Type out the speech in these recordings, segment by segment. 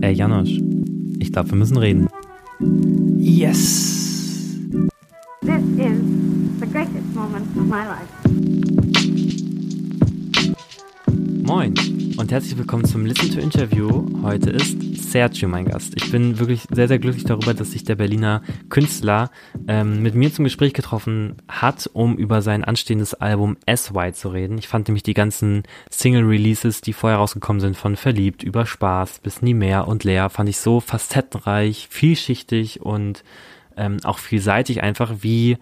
Ey, Janosch, ich glaube, wir müssen reden. Yes. This is the greatest moment of my life. Moin und herzlich willkommen zum Listen to Interview. Heute ist Sergio mein Gast. Ich bin wirklich sehr, sehr glücklich darüber, dass sich der Berliner Künstler ähm, mit mir zum Gespräch getroffen hat, um über sein anstehendes Album S.Y. zu reden. Ich fand nämlich die ganzen Single-Releases, die vorher rausgekommen sind, von Verliebt über Spaß bis Nie mehr und Leer, fand ich so facettenreich, vielschichtig und ähm, auch vielseitig einfach, wie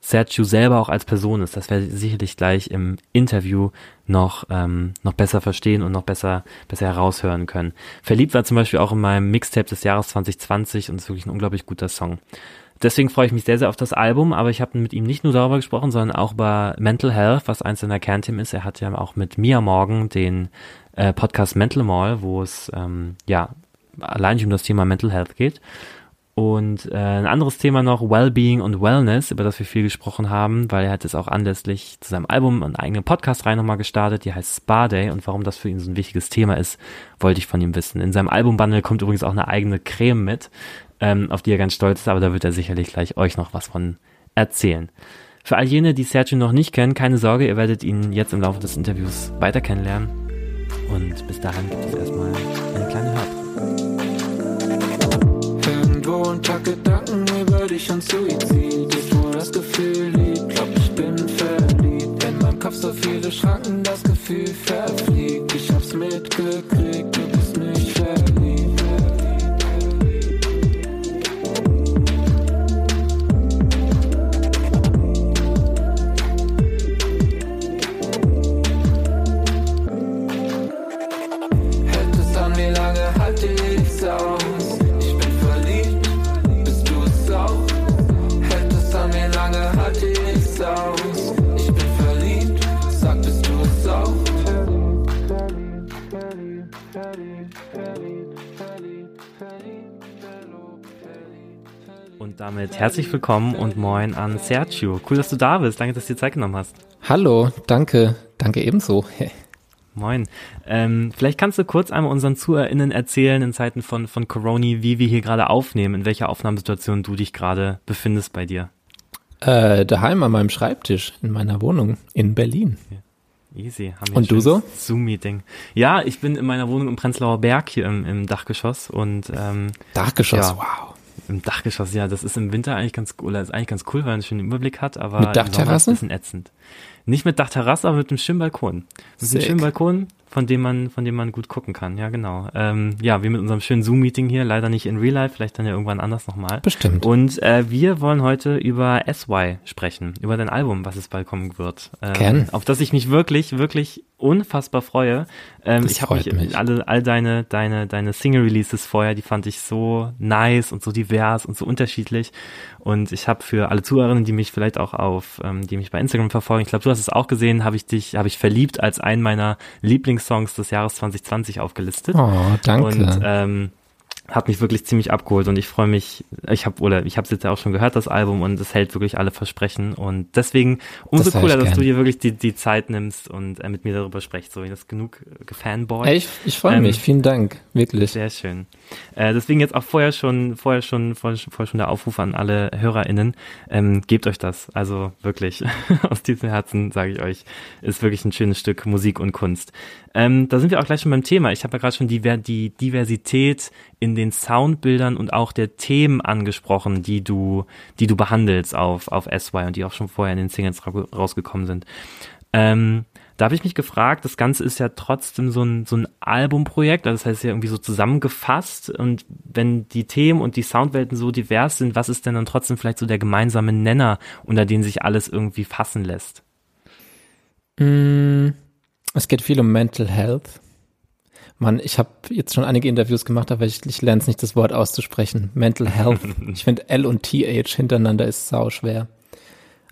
Sergio selber auch als Person ist. Das werde ich sicherlich gleich im Interview noch, ähm, noch besser verstehen und noch besser, besser heraushören können. Verliebt war zum Beispiel auch in meinem Mixtape des Jahres 2020 und ist wirklich ein unglaublich guter Song. Deswegen freue ich mich sehr, sehr auf das Album, aber ich habe mit ihm nicht nur darüber gesprochen, sondern auch über Mental Health, was eins seiner Kernthemen ist. Er hat ja auch mit Mia Morgan den äh, Podcast Mental Mall, wo es ähm, ja allein um das Thema Mental Health geht. Und äh, ein anderes Thema noch, Wellbeing und Wellness, über das wir viel gesprochen haben, weil er hat es auch anlässlich zu seinem Album einen eigenen Podcast rein nochmal gestartet, die heißt Spa Day und warum das für ihn so ein wichtiges Thema ist, wollte ich von ihm wissen. In seinem Albumbundle kommt übrigens auch eine eigene Creme mit, ähm, auf die er ganz stolz ist, aber da wird er sicherlich gleich euch noch was von erzählen. Für all jene, die Sergio noch nicht kennen, keine Sorge, ihr werdet ihn jetzt im Laufe des Interviews weiter kennenlernen. Und bis dahin gibt es erstmal Irgendwo unter Gedanken über dich und Suizid ist, wo das Gefühl liegt. Glaub, ich bin verliebt. In meinem Kopf so viele Schranken, das Gefühl verfliegt. Ich hab's mitgekriegt, damit herzlich willkommen und moin an Sergio. Cool, dass du da bist. Danke, dass du dir Zeit genommen hast. Hallo, danke, danke ebenso. Moin. Ähm, vielleicht kannst du kurz einmal unseren ZuhörerInnen erzählen in Zeiten von, von Corona, wie wir hier gerade aufnehmen, in welcher Aufnahmesituation du dich gerade befindest bei dir. Äh, daheim an meinem Schreibtisch in meiner Wohnung in Berlin. Easy. Haben Und du so? Zoom-Meeting. Ja, ich bin in meiner Wohnung im Prenzlauer Berg hier im, im Dachgeschoss und ähm, Dachgeschoss, Ja. wow. Im Dachgeschoss, ja, das ist im Winter eigentlich ganz cool, ist eigentlich ganz cool, weil man einen schönen Überblick hat, aber Mit im Sommer ist ein bisschen ätzend. Nicht mit Dachterrasse, aber mit einem schönen Balkon. Mit einem Sick. schönen Balkon, von dem man, von dem man gut gucken kann. Ja, genau. Ähm, ja, wie mit unserem schönen Zoom-Meeting hier, leider nicht in Real Life, vielleicht dann ja irgendwann anders nochmal. Bestimmt. Und äh, wir wollen heute über SY sprechen, über dein Album, was es bald kommen wird. Ähm, Gern. Auf das ich mich wirklich, wirklich unfassbar freue. Ähm, Das ich habe mich, mich. alle, all deine, deine, deine Single-Releases vorher, die fand ich so nice und so divers und so unterschiedlich. Und ich habe für alle Zuhörerinnen, die mich vielleicht auch auf, ähm, die mich bei Instagram verfolgen, ich glaube, du hast es auch gesehen, habe ich dich, habe ich verliebt als einen meiner Lieblingssongs des Jahres 2020 aufgelistet. Oh, danke. Und ähm, hat mich wirklich ziemlich abgeholt und ich freue mich, ich habe oder ich habe es jetzt ja auch schon gehört, das Album und es hält wirklich alle Versprechen und deswegen umso Das cooler, dass du dir wirklich die, die Zeit nimmst und äh, mit mir darüber sprichst. So, das ist genug äh, gefanboy. Ich ich freue Ähm, mich, vielen Dank, wirklich. Sehr schön. Äh, deswegen jetzt auch vorher schon, vorher schon, vorher, schon- vorher schon der Aufruf an alle HörerInnen. Ähm, gebt euch das. Also wirklich, aus tiefstem Herzen sage ich euch, ist wirklich ein schönes Stück Musik und Kunst. Ähm, da sind wir auch gleich schon beim Thema. Ich habe ja gerade schon die, die Diversität in den Soundbildern und auch der Themen angesprochen, die du, die du behandelst auf, auf SY und die auch schon vorher in den Singles ra rausgekommen sind. Ähm, da habe ich mich gefragt, das Ganze ist ja trotzdem so ein, so ein Albumprojekt, also das heißt ja irgendwie so zusammengefasst und wenn die Themen und die Soundwelten so divers sind, was ist denn dann trotzdem vielleicht so der gemeinsame Nenner, unter den sich alles irgendwie fassen lässt? Mm, Es geht viel um Mental Health. Mann, ich habe jetzt schon einige Interviews gemacht, aber ich, ich lerne es nicht, das Wort auszusprechen. Mental Health. ich finde L und TH hintereinander ist sau schwer.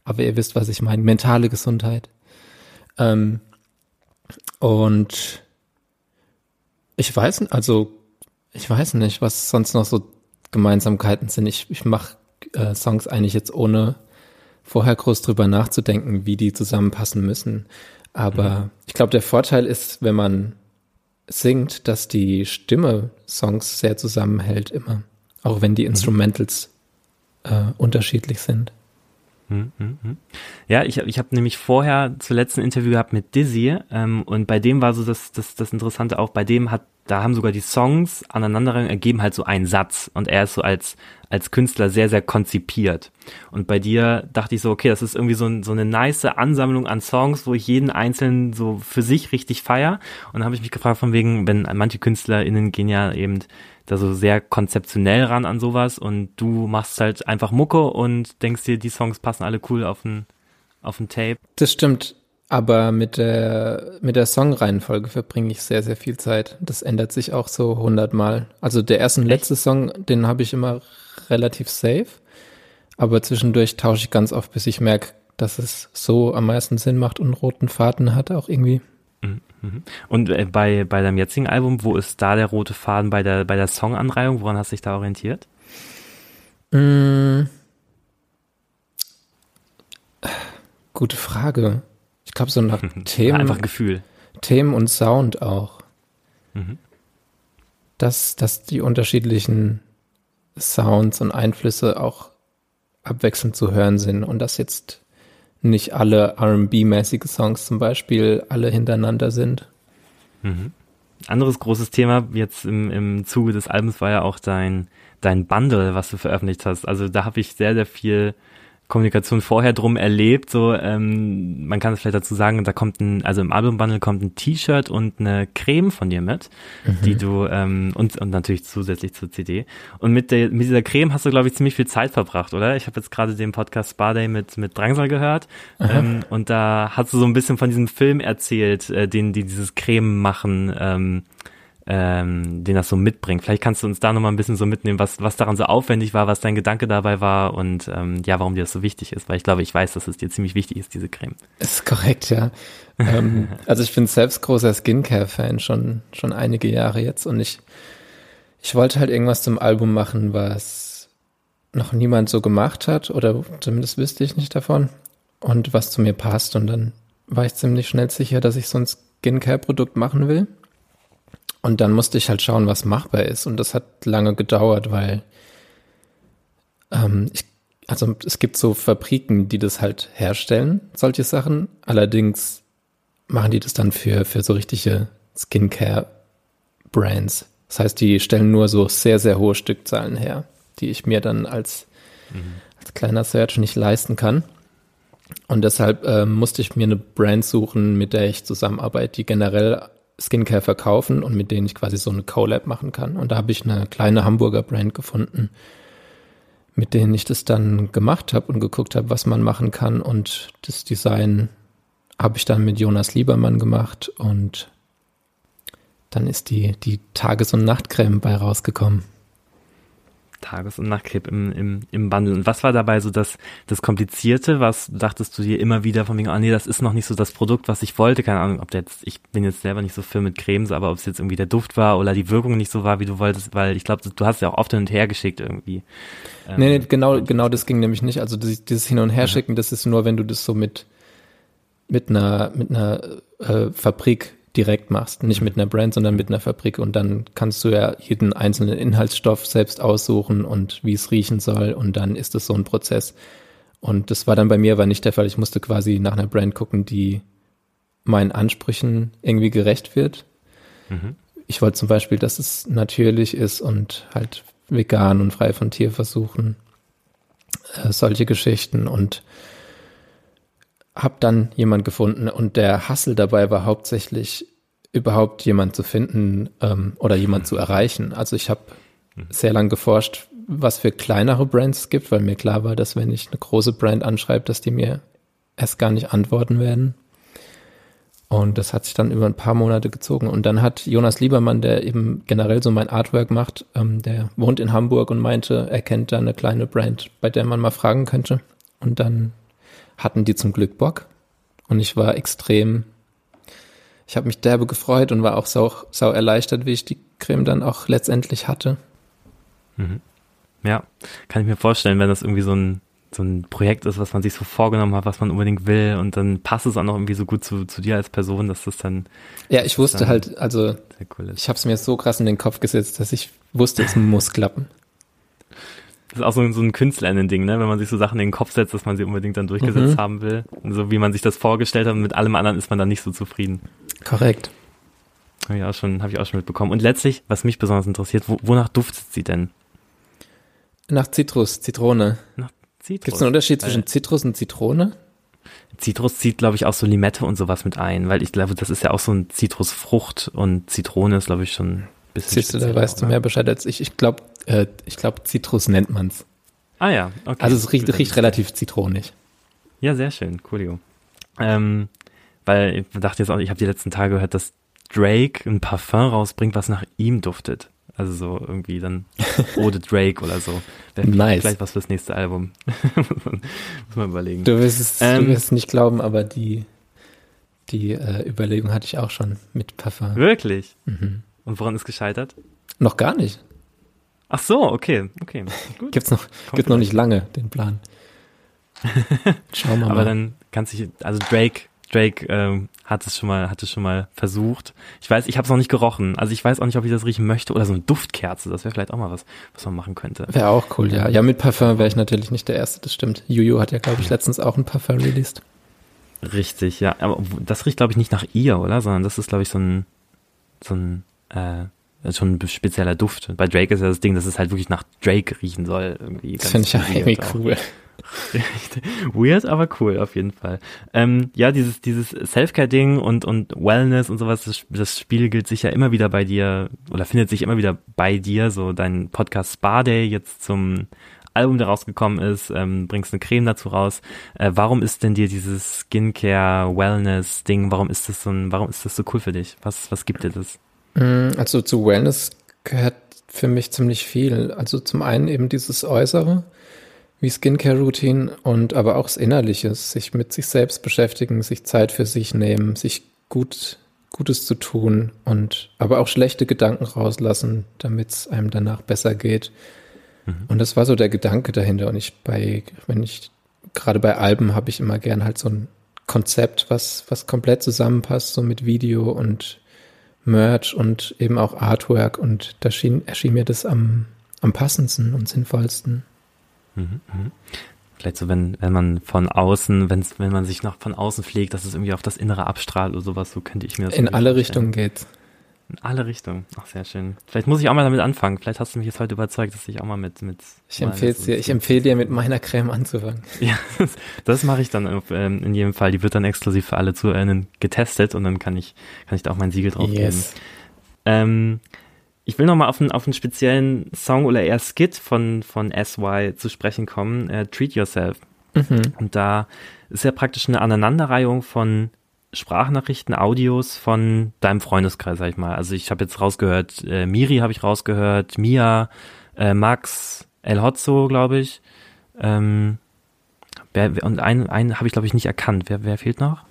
Aber ihr wisst, was ich meine. Mentale Gesundheit. Ähm, und ich weiß, also ich weiß nicht, was sonst noch so Gemeinsamkeiten sind. Ich, ich mache äh, Songs eigentlich jetzt ohne vorher groß drüber nachzudenken, wie die zusammenpassen müssen. Aber ich glaube, der Vorteil ist, wenn man singt, dass die Stimme Songs sehr zusammenhält immer. Auch wenn die Instrumentals äh, unterschiedlich sind. Hm, hm, hm. Ja, ich, ich habe nämlich vorher zuletzt ein Interview gehabt mit Dizzy ähm, und bei dem war so das, das, das Interessante auch, bei dem hat, da haben sogar die Songs aneinander ergeben halt so einen Satz und er ist so als, als Künstler sehr, sehr konzipiert. Und bei dir dachte ich so, okay, das ist irgendwie so, ein, so eine nice Ansammlung an Songs, wo ich jeden einzelnen so für sich richtig feier. Und dann habe ich mich gefragt von wegen, wenn manche KünstlerInnen gehen ja eben da so sehr konzeptionell ran an sowas und du machst halt einfach Mucke und denkst dir, die Songs passen alle cool auf ein, auf ein Tape. Das stimmt, aber mit der, mit der Songreihenfolge verbringe ich sehr, sehr viel Zeit. Das ändert sich auch so hundertmal. Also der erste und letzte Song, den habe ich immer relativ safe, aber zwischendurch tausche ich ganz oft, bis ich merke, dass es so am meisten Sinn macht und roten Faden hat auch irgendwie. Mhm, mhm. Und äh, bei, bei deinem jetzigen Album, wo ist da der rote Faden bei der, bei der Songanreihung? Woran hast du dich da orientiert? Mm. Gute Frage. Glaube, so nach Themen. Einfach Gefühl. Themen und Sound auch. Mhm. Dass, dass die unterschiedlichen Sounds und Einflüsse auch abwechselnd zu hören sind und dass jetzt nicht alle RB-mäßige Songs zum Beispiel alle hintereinander sind. Mhm. Anderes großes Thema jetzt im, im Zuge des Albums war ja auch dein, dein Bundle, was du veröffentlicht hast. Also da habe ich sehr, sehr viel Kommunikation vorher drum erlebt. So, ähm, man kann es vielleicht dazu sagen, da kommt ein, also im Albumbundle kommt ein T-Shirt und eine Creme von dir mit, mhm. die du ähm, und und natürlich zusätzlich zur CD. Und mit der mit dieser Creme hast du glaube ich ziemlich viel Zeit verbracht, oder? Ich habe jetzt gerade den Podcast Spa Day mit mit Drangsal gehört ähm, und da hast du so ein bisschen von diesem Film erzählt, äh, den die dieses Creme machen. Ähm, ähm, den das so mitbringt. Vielleicht kannst du uns da nochmal ein bisschen so mitnehmen, was, was daran so aufwendig war, was dein Gedanke dabei war und ähm, ja, warum dir das so wichtig ist, weil ich glaube, ich weiß, dass es dir ziemlich wichtig ist, diese Creme. Ist korrekt, ja. ähm, also ich bin selbst großer Skincare-Fan, schon, schon einige Jahre jetzt und ich, ich wollte halt irgendwas zum Album machen, was noch niemand so gemacht hat oder zumindest wüsste ich nicht davon und was zu mir passt und dann war ich ziemlich schnell sicher, dass ich so ein Skincare-Produkt machen will und dann musste ich halt schauen, was machbar ist. Und das hat lange gedauert, weil ähm, ich, also es gibt so Fabriken, die das halt herstellen, solche Sachen. Allerdings machen die das dann für, für so richtige Skincare-Brands. Das heißt, die stellen nur so sehr, sehr hohe Stückzahlen her, die ich mir dann als, mhm. als kleiner Search nicht leisten kann. Und deshalb äh, musste ich mir eine Brand suchen, mit der ich zusammenarbeite, die generell Skincare verkaufen und mit denen ich quasi so eine Collab machen kann. Und da habe ich eine kleine Hamburger Brand gefunden, mit denen ich das dann gemacht habe und geguckt habe, was man machen kann. Und das Design habe ich dann mit Jonas Liebermann gemacht und dann ist die, die Tages- und Nachtcreme bei rausgekommen. Tages- und Nachtcreme im, im, im Bundle. Und was war dabei so das, das Komplizierte? Was dachtest du dir immer wieder von wegen, ah nee, das ist noch nicht so das Produkt, was ich wollte? Keine Ahnung, ob der jetzt, ich bin jetzt selber nicht so viel mit Cremes, aber ob es jetzt irgendwie der Duft war oder die Wirkung nicht so war, wie du wolltest, weil ich glaube, du hast ja auch oft hin und her geschickt irgendwie. Ähm, nee, nee, genau, genau das ging nämlich nicht. Also dieses Hin- und Herschicken, mhm. das ist nur, wenn du das so mit, mit einer, mit einer äh, Fabrik direkt machst. Nicht mit einer Brand, sondern mit einer Fabrik. Und dann kannst du ja jeden einzelnen Inhaltsstoff selbst aussuchen und wie es riechen soll. Und dann ist es so ein Prozess. Und das war dann bei mir aber nicht der Fall. Ich musste quasi nach einer Brand gucken, die meinen Ansprüchen irgendwie gerecht wird. Mhm. Ich wollte zum Beispiel, dass es natürlich ist und halt vegan und frei von Tierversuchen. Äh, solche Geschichten und habe dann jemand gefunden und der Hassel dabei war hauptsächlich überhaupt jemand zu finden ähm, oder jemand zu erreichen. Also ich habe sehr lang geforscht, was für kleinere Brands es gibt, weil mir klar war, dass wenn ich eine große Brand anschreibe, dass die mir erst gar nicht antworten werden. Und das hat sich dann über ein paar Monate gezogen. Und dann hat Jonas Liebermann, der eben generell so mein Artwork macht, ähm, der wohnt in Hamburg und meinte, er kennt da eine kleine Brand, bei der man mal fragen könnte. Und dann hatten die zum Glück Bock. Und ich war extrem, ich habe mich derbe gefreut und war auch sau, sau erleichtert, wie ich die Creme dann auch letztendlich hatte. Mhm. Ja, kann ich mir vorstellen, wenn das irgendwie so ein so ein Projekt ist, was man sich so vorgenommen hat, was man unbedingt will und dann passt es auch noch irgendwie so gut zu, zu dir als Person, dass das dann Ja, ich wusste halt, also cool ich habe es mir so krass in den Kopf gesetzt, dass ich wusste, es muss klappen. Das ist auch so, ein- so ein Künstlerinnen-Ding, ne? Wenn man sich so Sachen in den Kopf setzt, dass man sie unbedingt dann durchgesetzt Mhm. haben will. Und so wie man sich das vorgestellt hat, und mit allem anderen ist man dann nicht so zufrieden. Korrekt. Habe ich auch schon, habe ich auch schon mitbekommen. Und letztlich, was mich besonders interessiert, wo, wonach duftet sie denn? Nach Zitrus, Zitrone. Zitrus. Gibt es einen Unterschied Weil zwischen Zitrus und Zitrone? Zitrus zieht, glaube ich, auch so Limette und sowas mit ein, weil ich glaube, das ist ja auch so ein Zitrusfrucht und Zitrone ist, glaube ich, schon bisschen. Siehst du, da weißt du oder? mehr Bescheid als ich. Ich glaube, äh, ich glaube, Zitrus nennt man's. Ah ja, okay. Also es riecht, riecht relativ zitronig. Ja, sehr schön, coolio. Ähm, weil ich dachte jetzt auch, ich habe die letzten Tage gehört, dass Drake ein Parfum rausbringt, was nach ihm duftet. Also so irgendwie dann Ode Drake oder so. Wäre Nice. Vielleicht was fürs nächste Album. muss, man, muss man überlegen. Du wirst es, Ähm. du wirst es nicht glauben, aber die, die äh, Überlegung hatte ich auch schon mit Parfum. Wirklich? Mhm. Und woran ist gescheitert? Noch gar nicht. Ach so, okay, okay. Gut. Gibt's noch, Kommt gibt's noch nicht lange, den Plan. Schauen wir mal. Aber dann kannst du, also Drake, Drake ähm, hat es schon mal, hat es schon mal versucht. Ich weiß, ich habe es noch nicht gerochen. Also ich weiß auch nicht, ob ich das riechen möchte oder so eine Duftkerze. Das wäre vielleicht auch mal was, was man machen könnte. Wäre auch cool, ja. Ja, mit Parfum wäre ich natürlich nicht der Erste, das stimmt. Juju hat ja, glaube ich, letztens auch ein Parfum released. Richtig, ja. Aber das riecht, glaube ich, nicht nach ihr, oder? Sondern das ist, glaube ich, so ein, so ein, äh, schon ein spezieller Duft. Bei Drake ist ja das Ding, dass es halt wirklich nach Drake riechen soll. Irgendwie Das finde ich ja irgendwie cool. Weird, aber cool, auf jeden Fall. Ähm, ja, dieses, dieses Selfcare-Ding und, und Wellness und sowas, das, das spiegelt sich ja immer wieder bei dir oder findet sich immer wieder bei dir. So dein Podcast Spa Day jetzt zum Album, der rausgekommen ist, ähm, bringst eine Creme dazu raus. Äh, warum ist denn dir dieses Skincare, Wellness-Ding, warum ist das so ein, warum ist das so cool für dich? Was, was gibt dir das? Mm, Also zu Wellness gehört für mich ziemlich viel. Also zum einen eben dieses Äußere, wie Skincare-Routine und aber auch das Innerliche, sich mit sich selbst beschäftigen, sich Zeit für sich nehmen, sich gut, Gutes zu tun und aber auch schlechte Gedanken rauslassen, damit es einem danach besser geht. Und das war so der Gedanke dahinter. Und ich bei, wenn ich, gerade bei Alben habe ich immer gern halt so ein Konzept, was, was komplett zusammenpasst, so mit Video und Merch und eben auch Artwork und da schien, erschien mir das am, am passendsten und sinnvollsten. Vielleicht so, wenn, wenn man von außen, wenn's, wenn man sich noch von außen pflegt, dass es irgendwie auf das Innere abstrahlt oder sowas, so könnte ich mir das In alle. Richtungen geht's. In alle Richtungen. Ach, sehr schön. Vielleicht muss ich auch mal damit anfangen. Vielleicht hast du mich jetzt heute überzeugt, dass ich auch mal mit, mit. Ich empfehle dir, ich empfehle dir mit meiner Creme anzufangen. Ja, das, das mache ich dann auf, ähm, in jedem Fall. Die wird dann exklusiv für alle ZuhörerInnen getestet und dann kann ich, kann ich da auch mein Siegel drauf geben. Ähm, ich will nochmal auf einen, auf einen speziellen Song oder eher Skit von, von SY zu sprechen kommen, äh, Treat Yourself. Mhm. Und da ist ja praktisch eine Aneinanderreihung von Sprachnachrichten, Audios von deinem Freundeskreis, sag ich mal. Also ich habe jetzt rausgehört, äh, Miri habe ich rausgehört, Mia, äh, Max, El Hotzo, glaube ich. Ähm, wer, wer, und einen, einen habe ich, glaube ich, nicht erkannt. Wer, wer fehlt noch?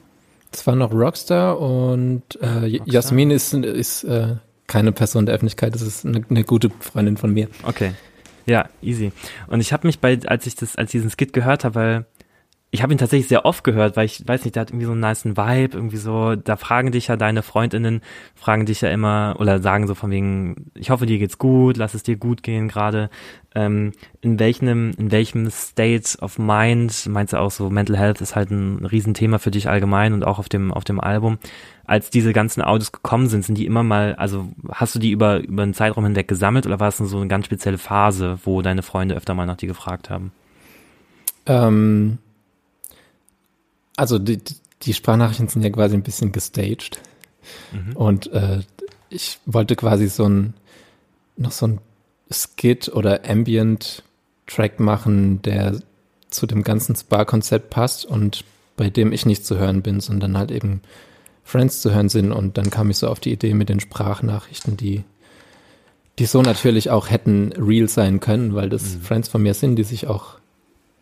Es war noch Rockstar und äh, Rockstar? Jasmin ist, ist äh, keine Person der Öffentlichkeit, das ist eine, eine gute Freundin von mir. Okay. Ja, easy. Und ich habe mich bei, als ich das, als ich diesen Skit gehört habe, weil ich habe ihn tatsächlich sehr oft gehört, weil ich weiß nicht, der hat irgendwie so einen niceen Vibe, irgendwie so, da fragen dich ja deine Freundinnen, fragen dich ja immer oder sagen so von wegen, ich hoffe, dir geht's gut, lass es dir gut gehen gerade. Ähm, in welchem, in welchem State of Mind, meinst du auch so, Mental Health ist halt ein Riesenthema für dich allgemein und auch auf dem, auf dem Album. Als diese ganzen Audios gekommen sind, sind die immer mal, also hast du die über, über einen Zeitraum hinweg gesammelt oder war es so eine ganz spezielle Phase, wo deine Freunde öfter mal nach dir gefragt haben? Ähm, also die, die Sprachnachrichten sind ja quasi ein bisschen gestaged. Und äh, ich wollte quasi so ein noch so ein Skit oder Ambient-Track machen, der zu dem ganzen Spa-Konzept passt und bei dem ich nicht zu hören bin, sondern halt eben Friends zu hören sind. Und dann kam ich so auf die Idee mit den Sprachnachrichten, die, die so natürlich auch hätten real sein können, weil das Friends von mir sind, die sich auch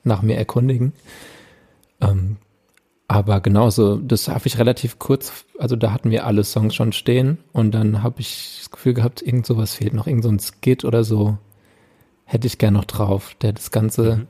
nach mir erkundigen. Ähm, aber genauso, das habe ich relativ kurz, also da hatten wir alle Songs schon stehen und dann habe ich das Gefühl gehabt, irgend sowas fehlt noch, irgend so ein Skit oder so hätte ich gern noch drauf, der das Ganze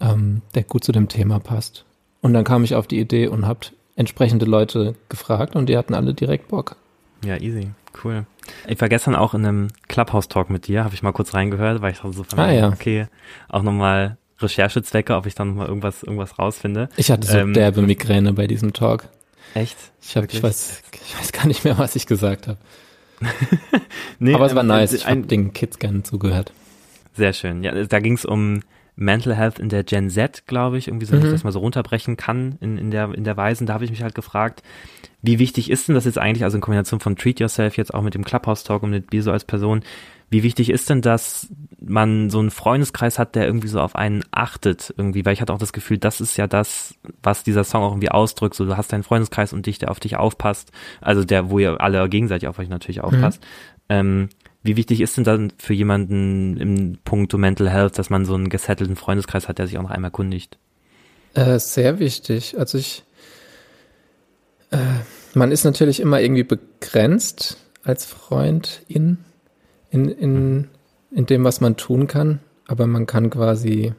ähm, der gut zu dem Thema passt. Und dann kam ich auf die Idee und habe entsprechende Leute gefragt und die hatten alle direkt Bock. Ja, easy. Cool. Ich war gestern auch in einem Clubhouse-Talk mit dir, habe ich mal kurz reingehört, weil ich dachte so von, Ah, ja. okay, auch nochmal Recherchezwecke, ob ich dann nochmal irgendwas, irgendwas rausfinde. Ich hatte so Ähm, derbe Migräne bei diesem Talk. Echt? Ich, hab, ich, weiß, ich weiß gar nicht mehr, was ich gesagt habe. Nee, Aber es war ähm, nice. äh, Ich habe den Kids gerne zugehört. Sehr schön. Ja, da ging es um Mental Health in der Gen Z, glaube ich, irgendwie so, wenn ich Mhm. das mal so runterbrechen kann in, in der in der Weise. Und Da habe ich mich halt gefragt, wie wichtig ist denn das jetzt eigentlich, also in Kombination von Treat Yourself jetzt auch mit dem Clubhouse Talk und mit Biso als Person, wie wichtig ist denn, dass man so einen Freundeskreis hat, der irgendwie so auf einen achtet irgendwie, weil ich hatte auch das Gefühl, das ist ja das, was dieser Song auch irgendwie ausdrückt, so du hast deinen Freundeskreis und dich, der auf dich aufpasst, also der, wo ihr alle gegenseitig auf euch natürlich aufpasst. Ähm, wie wichtig ist denn dann für jemanden im Punkto Mental Health, dass man so einen gesettelten Freundeskreis hat, der sich auch noch einmal kundigt? Äh, sehr wichtig. Also ich, äh, man ist natürlich immer irgendwie begrenzt als Freund in, in, in, dem, was man tun kann, aber man kann quasi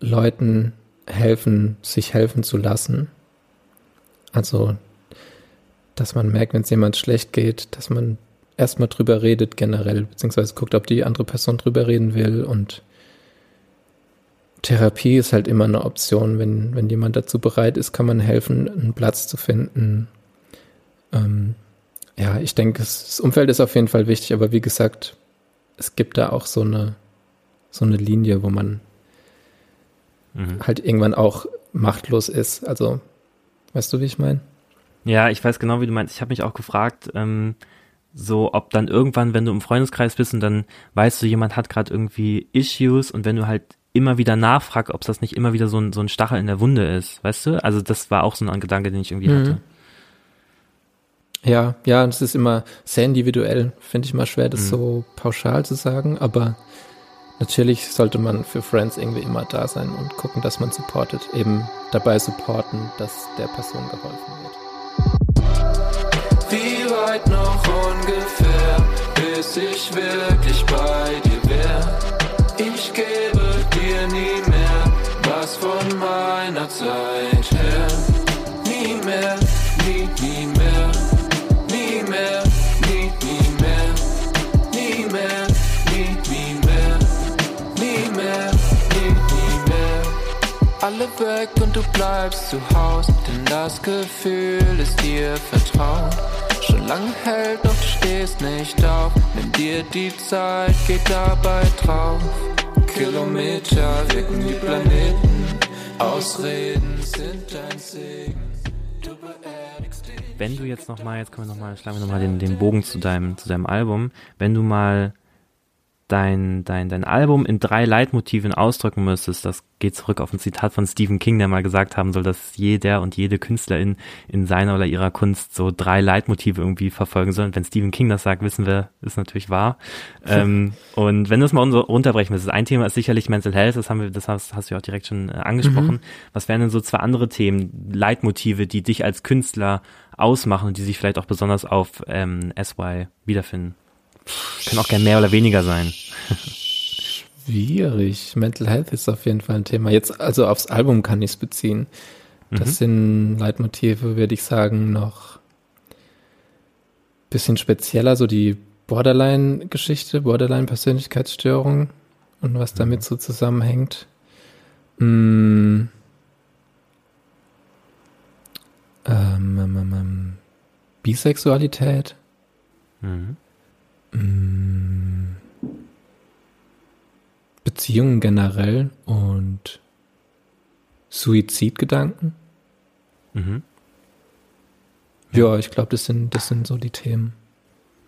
Leuten helfen, sich helfen zu lassen. Also, dass man merkt, wenn es jemand schlecht geht, dass man erstmal drüber redet generell, beziehungsweise guckt, ob die andere Person drüber reden will und Therapie ist halt immer eine Option. Wenn, wenn jemand dazu bereit ist, kann man helfen, einen Platz zu finden. Ähm, ja, ich denke, das Umfeld ist auf jeden Fall wichtig, aber wie gesagt, es gibt da auch so eine, so eine Linie, wo man Mhm. halt irgendwann auch machtlos ist. Also, weißt du, wie ich meine? Ja, ich weiß genau, wie du meinst. Ich habe mich auch gefragt, ähm, so ob dann irgendwann, wenn du im Freundeskreis bist und dann weißt du, jemand hat gerade irgendwie Issues und wenn du halt immer wieder nachfragst, ob das nicht immer wieder so ein, so ein Stachel in der Wunde ist, weißt du? Also das war auch so ein Gedanke, den ich irgendwie Mhm. hatte. Ja, ja, das ist immer sehr individuell. Finde ich mal schwer, das Mhm. so pauschal zu sagen, aber natürlich sollte man für Friends irgendwie immer da sein und gucken, dass man supportet. Eben dabei supporten, dass der Person geholfen wird. Wie weit noch ungefähr, bis ich wirklich bei dir wär? Ich gebe dir nie mehr was von meiner Zeit Alle weg und du bleibst zu Haus, denn das Gefühl ist dir vertraut. Schon lange hält, doch du stehst nicht auf. Nimm dir die Zeit, geht dabei drauf. Kilometer wirken wie Planeten. Ausreden sind ein Segen. Du beerdigst dich. Wenn du jetzt nochmal, jetzt können wir nochmal, schlagen wir nochmal den, den Bogen zu deinem, zu deinem Album, wenn du mal dein, dein, dein Album in drei Leitmotiven ausdrücken müsstest, das geht zurück auf ein Zitat von Stephen King, der mal gesagt haben soll, dass jeder und jede Künstlerin in seiner oder ihrer Kunst so drei Leitmotive irgendwie verfolgen soll. Und wenn Stephen King das sagt, wissen wir, ist natürlich wahr. ähm, und wenn du es mal runterbrechen müsstest, ein Thema ist sicherlich Mental Health, das haben wir, das hast, hast du ja auch direkt schon äh, angesprochen. Was wären denn so zwei andere Themen, Leitmotive, die dich als Künstler ausmachen und die sich vielleicht auch besonders auf ähm, SY wiederfinden? Können auch gerne mehr oder weniger sein. Schwierig. Mental Health ist auf jeden Fall ein Thema. Jetzt, also aufs Album kann ich es beziehen. Das Mhm. sind Leitmotive, würde ich sagen, noch bisschen spezieller, so die Borderline-Geschichte, Borderline-Persönlichkeitsstörung und was damit so zusammenhängt. Mm. Ähm, ähm, ähm, ähm, Bisexualität. Mhm. Beziehungen generell und Suizidgedanken. Mhm. Ja, ich glaube, das sind, das sind so die Themen.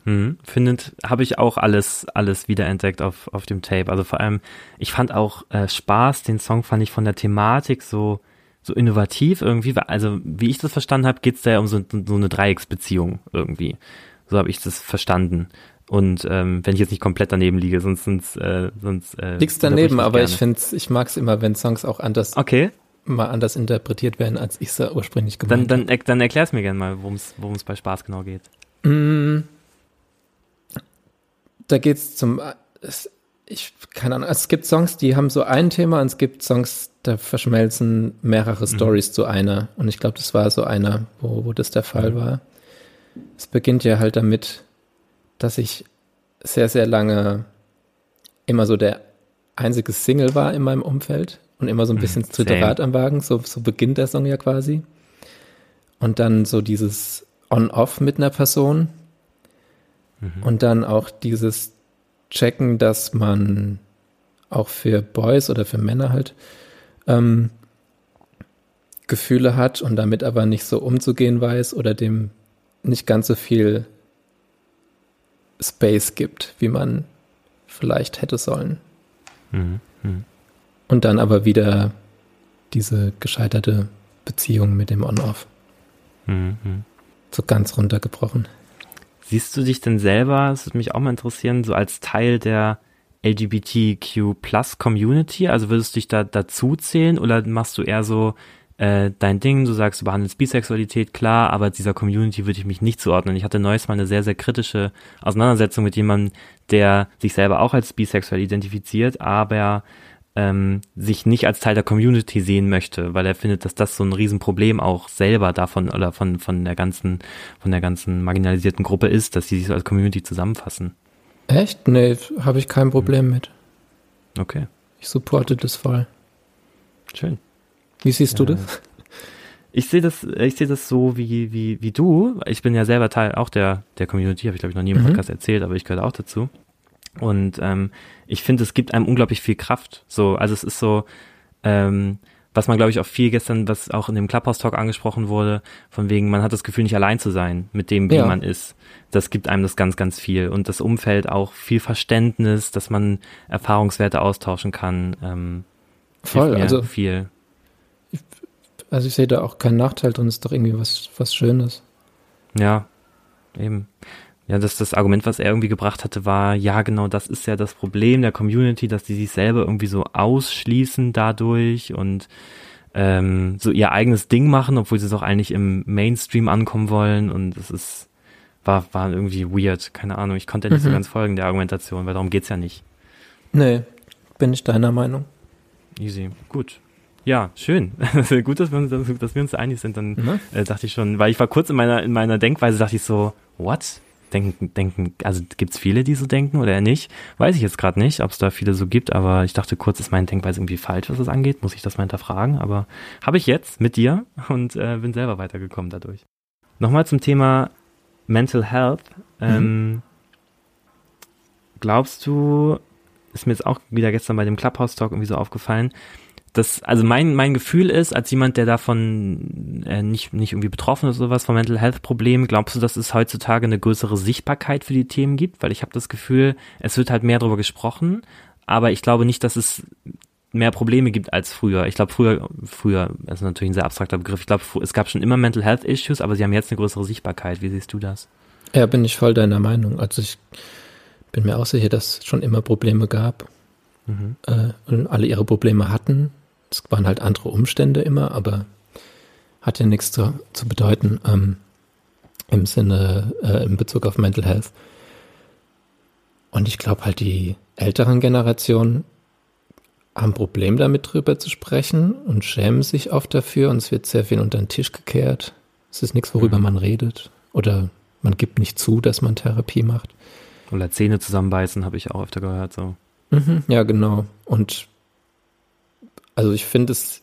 Mhm. Findet, habe ich auch alles, alles wiederentdeckt auf, auf dem Tape. Also vor allem, ich fand auch äh, Spaß, den Song fand ich von der Thematik so, so innovativ irgendwie. Also, wie ich das verstanden habe, geht's da ja um so, so eine Dreiecksbeziehung irgendwie. So habe ich das verstanden. Und ähm, wenn ich jetzt nicht komplett daneben liege, sonst sonst äh, sonst äh, Liegst daneben, mich aber gerne. ich finde ich mag es immer, wenn Songs auch anders, Okay, mal anders interpretiert werden, als ich es ursprünglich dann, gemeint dann, er- dann erklär's mir gerne mal, worum es worum es bei Spaß genau geht. Mm, Da geht's zum, es, ich keine Ahnung, es gibt Songs, die haben so ein Thema und es gibt Songs, da verschmelzen mehrere Stories zu einer. Und ich glaube, das war so einer, wo, wo das der Fall war. Es beginnt ja halt damit, dass ich sehr, sehr lange immer so der einzige Single war in meinem Umfeld und immer so ein bisschen zu same. Rad am Wagen. So, so beginnt der Song ja quasi. Und dann so dieses On-Off mit einer Person. Und dann auch dieses Checken, dass man auch für Boys oder für Männer halt ähm, Gefühle hat und damit aber nicht so umzugehen weiß oder dem nicht ganz so viel Space gibt, wie man vielleicht hätte sollen. Mhm. Mhm. Und dann aber wieder diese gescheiterte Beziehung mit dem On-Off. Mhm. Mhm. So ganz runtergebrochen. Siehst du dich denn selber, das würde mich auch mal interessieren, so als Teil der LGBTQ Plus Community? Also würdest du dich da dazu zählen oder machst du eher so äh, dein Ding, du sagst, du behandelst Bisexualität, klar, aber dieser Community würde ich mich nicht zuordnen. Ich hatte neues mal eine sehr, sehr kritische Auseinandersetzung mit jemandem, der sich selber auch als bisexuell identifiziert, aber ähm, sich nicht als Teil der Community sehen möchte, weil er findet, dass das so ein Riesenproblem auch selber davon oder von, von der ganzen, von der ganzen marginalisierten Gruppe ist, dass sie sich so als Community zusammenfassen. Echt? Nee, habe ich kein Problem mit. Okay, Ich supporte das voll. schön. Wie siehst du das? Ich sehe das, ich sehe das so wie, wie, wie du. Ich bin ja selber Teil auch der, der Community, habe ich glaube ich noch nie im Mhm. Podcast erzählt, aber ich gehöre auch dazu. Und ähm, ich finde, es gibt einem unglaublich viel Kraft. So, also es ist so, ähm, was man glaube ich auch viel gestern, was auch in dem Clubhouse Talk angesprochen wurde, von wegen, man hat das Gefühl, nicht allein zu sein mit dem, wie Ja. man ist. Das gibt einem das ganz, ganz viel. Und das Umfeld auch viel Verständnis, dass man Erfahrungswerte austauschen kann. Ähm, Voll, also, viel. Also ich sehe da auch keinen Nachteil drin, ist doch irgendwie was, was Schönes. Ja, eben. Ja, das, das Argument, was er irgendwie gebracht hatte, war, ja, genau, das ist ja das Problem der Community, dass die sich selber irgendwie so ausschließen dadurch und ähm, so ihr eigenes Ding machen, obwohl sie es auch eigentlich im Mainstream ankommen wollen und es ist, war, war irgendwie weird, keine Ahnung, ich konnte nicht so Mhm. ganz folgen der Argumentation, weil darum geht's ja nicht. Nee, bin ich deiner Meinung. Easy, gut. Ja, schön. gut, dass wir, uns, dass wir uns einig sind, dann Ne? äh, dachte ich schon, weil ich war kurz in meiner, in meiner Denkweise, dachte ich so, what? Denken, denken, also gibt's viele, die so denken oder nicht? Weiß ich jetzt gerade nicht, ob es da viele so gibt, aber ich dachte kurz, ist meine Denkweise irgendwie falsch, was das angeht? Muss ich das mal hinterfragen? Aber habe ich jetzt mit dir und äh, bin selber weitergekommen dadurch. Nochmal zum Thema Mental Health. Ähm, glaubst du, ist mir jetzt auch wieder gestern bei dem Clubhouse Talk irgendwie so aufgefallen, das, also mein, mein Gefühl ist, als jemand, der davon äh, nicht, nicht irgendwie betroffen ist oder sowas von Mental Health Problemen, glaubst du, dass es heutzutage eine größere Sichtbarkeit für die Themen gibt? Weil ich habe das Gefühl, es wird halt mehr darüber gesprochen, aber ich glaube nicht, dass es mehr Probleme gibt als früher. Ich glaube, früher, früher, das ist natürlich ein sehr abstrakter Begriff, ich glaube, es gab schon immer Mental Health Issues, aber sie haben jetzt eine größere Sichtbarkeit. Wie siehst du das? Ja, bin ich voll deiner Meinung. Also ich bin mir auch sicher, dass es schon immer Probleme gab Mhm. äh, und alle ihre Probleme hatten. Es waren halt andere Umstände immer, aber hat ja nichts zu, zu bedeuten ähm, im Sinne, äh, in Bezug auf Mental Health. Und ich glaube halt, die älteren Generationen haben ein Problem damit drüber zu sprechen und schämen sich oft dafür und es wird sehr viel unter den Tisch gekehrt. Es ist nichts, worüber man redet oder man gibt nicht zu, dass man Therapie macht. Oder Zähne zusammenbeißen, habe ich auch öfter gehört. So. Mhm, ja, genau. Und also ich finde es,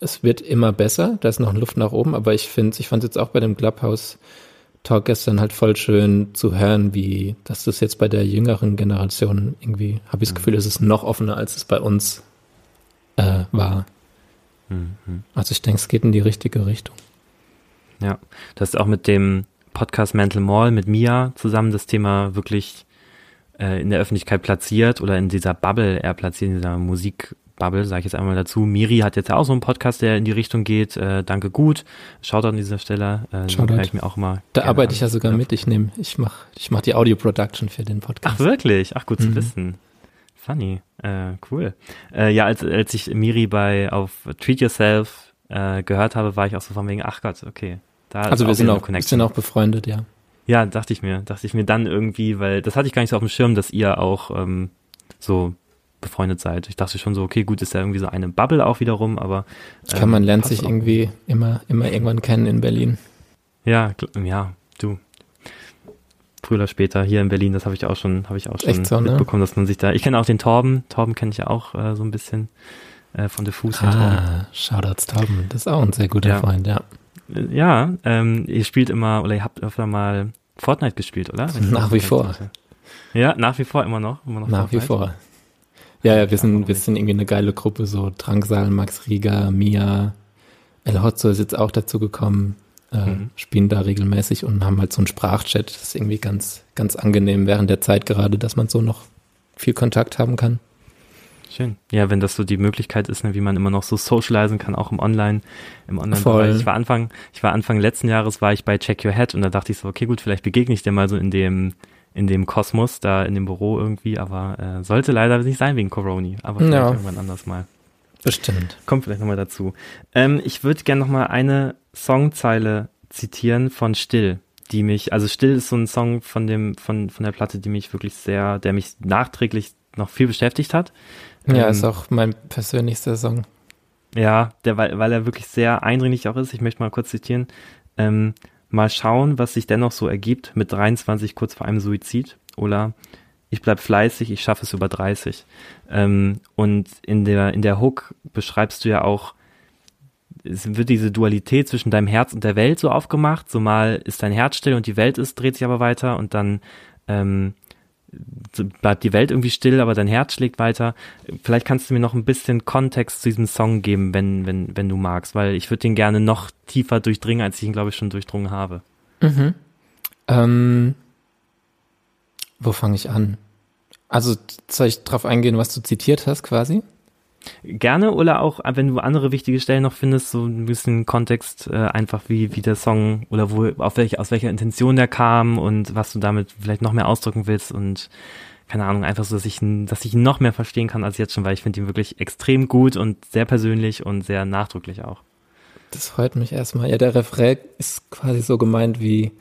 es wird immer besser. Da ist noch Luft nach oben, aber ich finde, ich fand es jetzt auch bei dem Clubhouse Talk gestern halt voll schön zu hören, wie, dass das jetzt bei der jüngeren Generation irgendwie, habe ich das Gefühl, es ist noch offener, als es bei uns äh, war. Mhm. Also ich denke, es geht in die richtige Richtung. Ja, das ist auch mit dem Podcast Mental Mall mit Mia zusammen das Thema wirklich äh, in der Öffentlichkeit platziert oder in dieser Bubble eher platziert, in dieser Musikbubble, sage ich jetzt einmal dazu. Miri hat jetzt auch so einen Podcast, der in die Richtung geht. Äh, danke gut. Schaut an dieser Stelle. Äh, höre ich mir auch mal. Da arbeite an. ich ja sogar mit. Ich nehme, ich mache ich mach die Audio-Production für den Podcast. Ach wirklich? Ach gut zu Mhm. wissen. Funny. Äh, cool. Äh, ja, als, als ich Miri bei auf Treat Yourself äh, gehört habe, war ich auch so von wegen, ach Gott, okay. Da also wir sind auch, wir sind auch befreundet, ja. Ja, dachte ich mir, dachte ich mir dann irgendwie, weil das hatte ich gar nicht so auf dem Schirm, dass ihr auch ähm, so befreundet seid. Ich dachte schon so, okay, gut, ist ja irgendwie so eine Bubble auch wiederum, aber Ich kann, man ähm, lernt sich irgendwie immer, immer irgendwann kennen in Berlin. Ja, ja, du. Früher oder später hier in Berlin, das habe ich auch schon, habe ich auch schon so, ne? mitbekommen, dass man sich da. Ich kenne auch den Torben. Torben kenne ich ja auch äh, so ein bisschen äh, von Diffus. Torben. Ah, Shoutouts Tauben. Das ist auch ein sehr guter Ja. Freund, ja. Äh, Ja, ähm, ihr spielt immer oder ihr habt öfter mal Fortnite gespielt, oder? Nach wie vor. Ja, nach wie vor immer noch, immer noch Nach wie Fortnite. vor. Ja, ja, wir sind, wir sind irgendwie eine geile Gruppe, so Drangsal, Max Rieger, Mia, El Hotzo ist jetzt auch dazu gekommen, äh, Mhm. spielen da regelmäßig und haben halt so einen Sprachchat. Das ist irgendwie ganz, ganz angenehm während der Zeit gerade, dass man so noch viel Kontakt haben kann. Schön. Ja, wenn das so die Möglichkeit ist, ne, wie man immer noch so socialisen kann, auch im Online, im Online-Bereich. Ich war Anfang, ich war Anfang letzten Jahres war ich bei Check Your Head und da dachte ich so, okay, gut, vielleicht begegne ich dir mal so in dem, in dem Kosmos, da in dem Büro irgendwie, aber äh, sollte leider nicht sein wegen Corona. Aber vielleicht Ja. irgendwann anders mal. Bestimmt. Kommt vielleicht nochmal dazu. Ähm, ich würde gerne nochmal eine Songzeile zitieren von Still, die mich, also Still ist so ein Song von dem, von, von der Platte, die mich wirklich sehr, der mich nachträglich noch viel beschäftigt hat. Ja, Ähm, ist auch mein persönlichster Song. ja, der, weil, weil er wirklich sehr eindringlich auch ist. Ich möchte mal kurz zitieren. Ähm, mal schauen, was sich dennoch so ergibt mit 23 kurz vor einem Suizid. Oder ich bleib fleißig, ich schaffe es über 30. Ähm, und in der, in der Hook beschreibst du ja auch, es wird diese Dualität zwischen deinem Herz und der Welt so aufgemacht. So mal ist dein Herz still und die Welt ist, dreht sich aber weiter und dann ähm, bleibt die Welt irgendwie still, aber dein Herz schlägt weiter. Vielleicht kannst du mir noch ein bisschen Kontext zu diesem Song geben, wenn, wenn, wenn du magst, weil ich würde den gerne noch tiefer durchdringen, als ich ihn, glaube ich, schon durchdrungen habe. Mhm. Ähm, wo fange ich an? Also soll ich drauf eingehen, was du zitiert hast quasi? Gerne oder auch, äh, wenn du andere wichtige Stellen noch findest, so ein bisschen Kontext, äh, einfach wie, wie der Song oder wo, auf welche, aus welcher Intention der kam und was du damit vielleicht noch mehr ausdrücken willst und keine Ahnung, einfach so, dass ich, dass ich ihn noch mehr verstehen kann als jetzt schon, weil ich finde ihn wirklich extrem gut und sehr persönlich und sehr nachdrücklich auch. Das freut mich erstmal. Ja, der Refrain ist quasi so gemeint wie,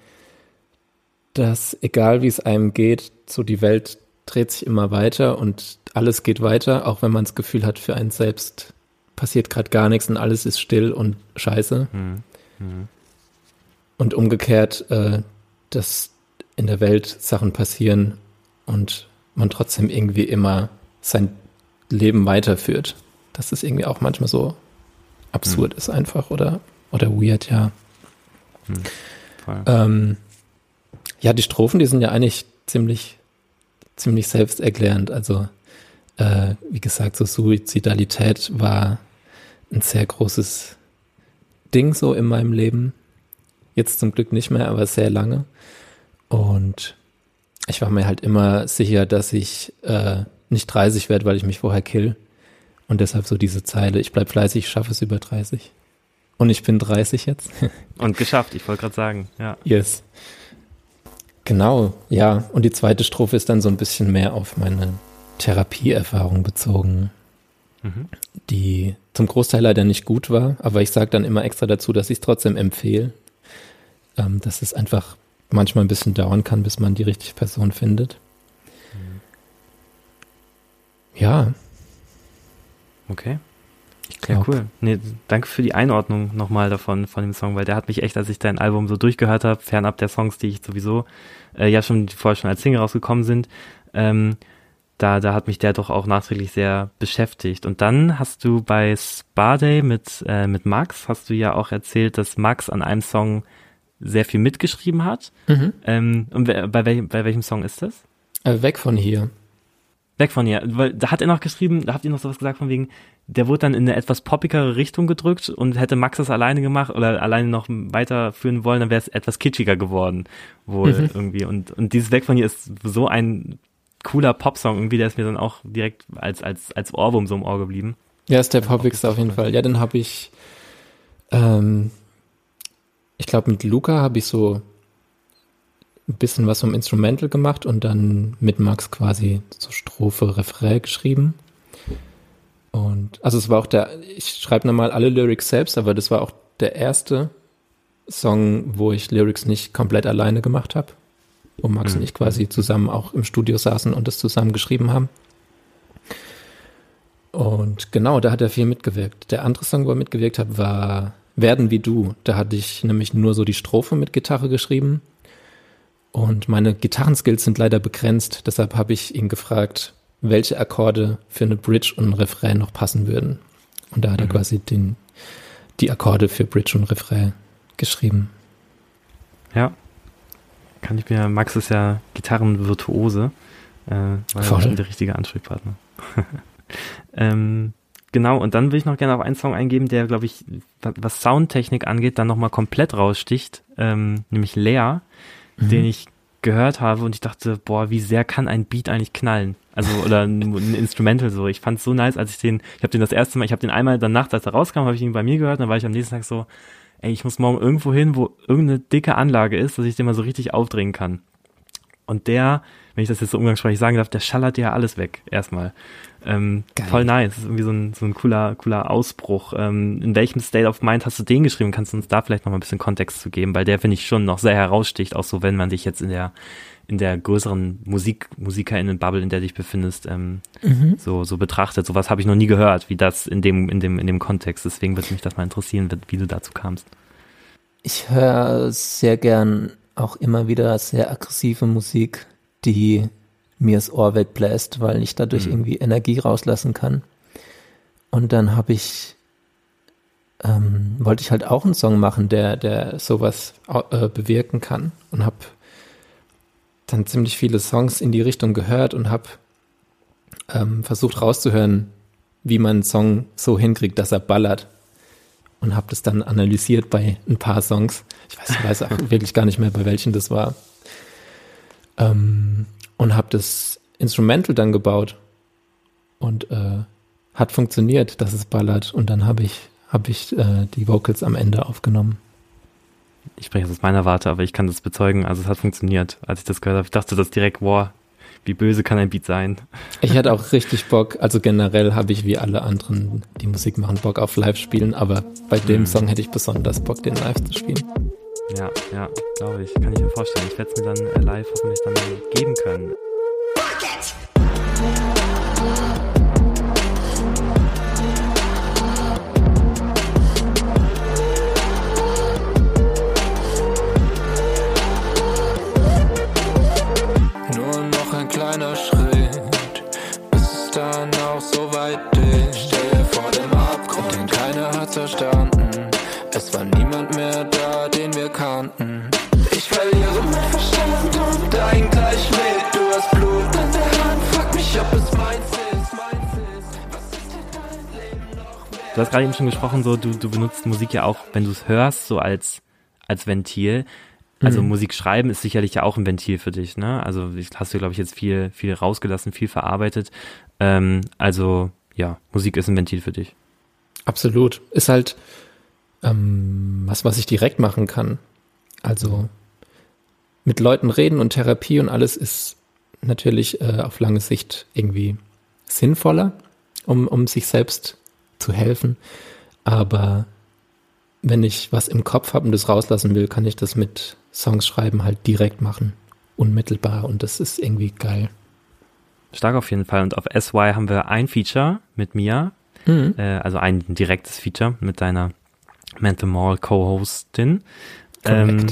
dass egal wie es einem geht, so die Welt dreht sich immer weiter und alles geht weiter, auch wenn man das Gefühl hat, für einen selbst passiert gerade gar nichts und alles ist still und scheiße. Hm. Hm. Und umgekehrt, äh, dass in der Welt Sachen passieren und man trotzdem irgendwie immer sein Leben weiterführt. Dass es irgendwie auch manchmal so absurd ist einfach oder, oder weird, ja. Voll. Ähm, ja, die Strophen, die sind ja eigentlich ziemlich, ziemlich selbsterklärend. Also, äh, wie gesagt, so Suizidalität war ein sehr großes Ding so in meinem Leben. Jetzt zum Glück nicht mehr, aber sehr lange. Und ich war mir halt immer sicher, dass ich äh, nicht 30 werde, weil ich mich vorher kill. Und deshalb so diese Zeile, ich bleib fleißig, ich schaffe es über 30. Und ich bin 30 jetzt. Und geschafft, ich wollte gerade sagen, ja. Yes. Genau, ja. Und die zweite Strophe ist dann so ein bisschen mehr auf meine Therapieerfahrung bezogen, Mhm. die zum Großteil leider nicht gut war, aber ich sage dann immer extra dazu, dass ich es trotzdem empfehle, ähm, dass es einfach manchmal ein bisschen dauern kann, bis man die richtige Person findet. Ja, Okay. ich Ja, cool. Nee, danke für die Einordnung nochmal davon, von dem Song, weil der hat mich echt, als ich dein Album so durchgehört habe, fernab der Songs, die ich sowieso äh, ja schon vorher schon als Single rausgekommen sind, ähm, da, da hat mich der doch auch nachträglich sehr beschäftigt. Und dann hast du bei Spa Day mit, äh, mit Max, hast du ja auch erzählt, dass Max an einem Song sehr viel mitgeschrieben hat. Mhm. Ähm, und bei, welchem, bei welchem Song ist das? Äh, weg von hier. Weg von ihr. Weil da hat er noch geschrieben, da habt ihr noch sowas gesagt von wegen, der wurde dann in eine etwas poppigere Richtung gedrückt und hätte Max das alleine gemacht oder alleine noch weiterführen wollen, dann wäre es etwas kitschiger geworden. Wohl Mhm. irgendwie. Und, und dieses Weg von ihr ist so ein cooler Popsong irgendwie, der ist mir dann auch direkt als, als, als Ohrwurm so im Ohr geblieben. Ja, ist der poppigste auf jeden Fall. Ja, dann habe ich, ähm, ich glaube, mit Luca habe ich so ein bisschen was vom Instrumental gemacht und dann mit Max quasi so Strophe, Refrain geschrieben. Und also es war auch der, ich schreibe nochmal alle Lyrics selbst, aber das war auch der erste Song, wo ich Lyrics nicht komplett alleine gemacht habe, wo Max Mhm. und ich quasi zusammen auch im Studio saßen und das zusammen geschrieben haben. Und genau, da hat er viel mitgewirkt. Der andere Song, wo er mitgewirkt hat, war Werden wie du. Da hatte ich nämlich nur so die Strophe mit Gitarre geschrieben. Und meine Gitarrenskills sind leider begrenzt. Deshalb habe ich ihn gefragt, welche Akkorde für eine Bridge und ein Refrain noch passen würden. Und da hat er Mhm. quasi den, die Akkorde für Bridge und Refrain geschrieben. Ja. Kann ich mir, Max ist ja Gitarrenvirtuose. Äh, war ja Voll. der richtige Ansprechpartner. ähm, genau, und dann will ich noch gerne auf einen Song eingeben, der, glaube ich, wa- was Soundtechnik angeht, dann nochmal komplett raussticht, ähm, nämlich Lea, den ich gehört habe und ich dachte, boah, wie sehr kann ein Beat eigentlich knallen? Also, oder ein, ein Instrumental so. Ich fand es so nice, als ich den, ich habe den das erste Mal, ich habe den einmal dann nachts, als er rauskam, habe ich ihn bei mir gehört, dann war ich am nächsten Tag so, ey, ich muss morgen irgendwo hin, wo irgendeine dicke Anlage ist, dass ich den mal so richtig aufdrehen kann. Und der, wenn ich das jetzt so umgangssprachlich sagen darf, der schallert ja alles weg, erstmal. Ähm, voll nice. Das ist irgendwie so ein, so ein cooler, cooler Ausbruch. Ähm, in welchem State of Mind hast du den geschrieben? Kannst du uns da vielleicht noch mal ein bisschen Kontext zu geben? Weil der, finde ich, schon noch sehr heraussticht, auch so, wenn man dich jetzt in der, in der größeren Musik, MusikerInnen-Bubble, in der du dich befindest, ähm, so, so betrachtet. Sowas habe ich noch nie gehört, wie das in dem, in dem, in dem Kontext. Deswegen würde mich das mal interessieren, wie- du dazu kamst. Ich höre sehr gern auch immer wieder sehr aggressive Musik, die mir das Ohr wegbläst, weil ich dadurch Mhm. irgendwie Energie rauslassen kann. Und dann habe ich, ähm, wollte ich halt auch einen Song machen, der, der sowas äh, bewirken kann und habe dann ziemlich viele Songs in die Richtung gehört und habe ähm, versucht rauszuhören, wie man einen Song so hinkriegt, dass er ballert und habe das dann analysiert bei ein paar Songs. Ich weiß, ich weiß auch wirklich gar nicht mehr, bei welchen das war. Ähm, und habe das Instrumental dann gebaut und äh, hat funktioniert, dass es ballert. Und dann habe ich habe ich äh, die Vocals am Ende aufgenommen. Ich spreche jetzt aus meiner Warte, aber ich kann das bezeugen. Also es hat funktioniert, als ich das gehört habe. Ich dachte das direkt, wow, wie böse kann ein Beat sein? Ich hatte auch richtig Bock, also generell habe ich wie alle anderen, die Musik machen, Bock auf Live-Spielen, aber bei dem Mhm. Song hätte ich besonders Bock, den live zu spielen. Ja, ja, glaube ich. Kann ich mir vorstellen. Ich werde es mir dann äh, live hoffentlich dann geben können. Du hast gerade eben schon gesprochen, so du, du benutzt Musik ja auch, wenn du es hörst, so als, als Ventil. Also Mhm. Musik schreiben ist sicherlich ja auch ein Ventil für dich, ne? Also hast du, glaube ich, jetzt viel, viel rausgelassen, viel verarbeitet. Ähm, also ja, Musik ist ein Ventil für dich. Absolut. Ist halt ähm, was, was ich direkt machen kann. Also mit Leuten reden und Therapie und alles ist natürlich äh, auf lange Sicht irgendwie sinnvoller, um, um sich selbst zu helfen. Aber wenn ich was im Kopf habe und das rauslassen will, kann ich das mit Songs schreiben halt direkt machen. Unmittelbar. Und das ist irgendwie geil. Stark auf jeden Fall. Und auf SY haben wir ein Feature mit Mia, Mhm. äh, also ein direktes Feature mit deiner Mental Mall Co-Hostin. Ähm,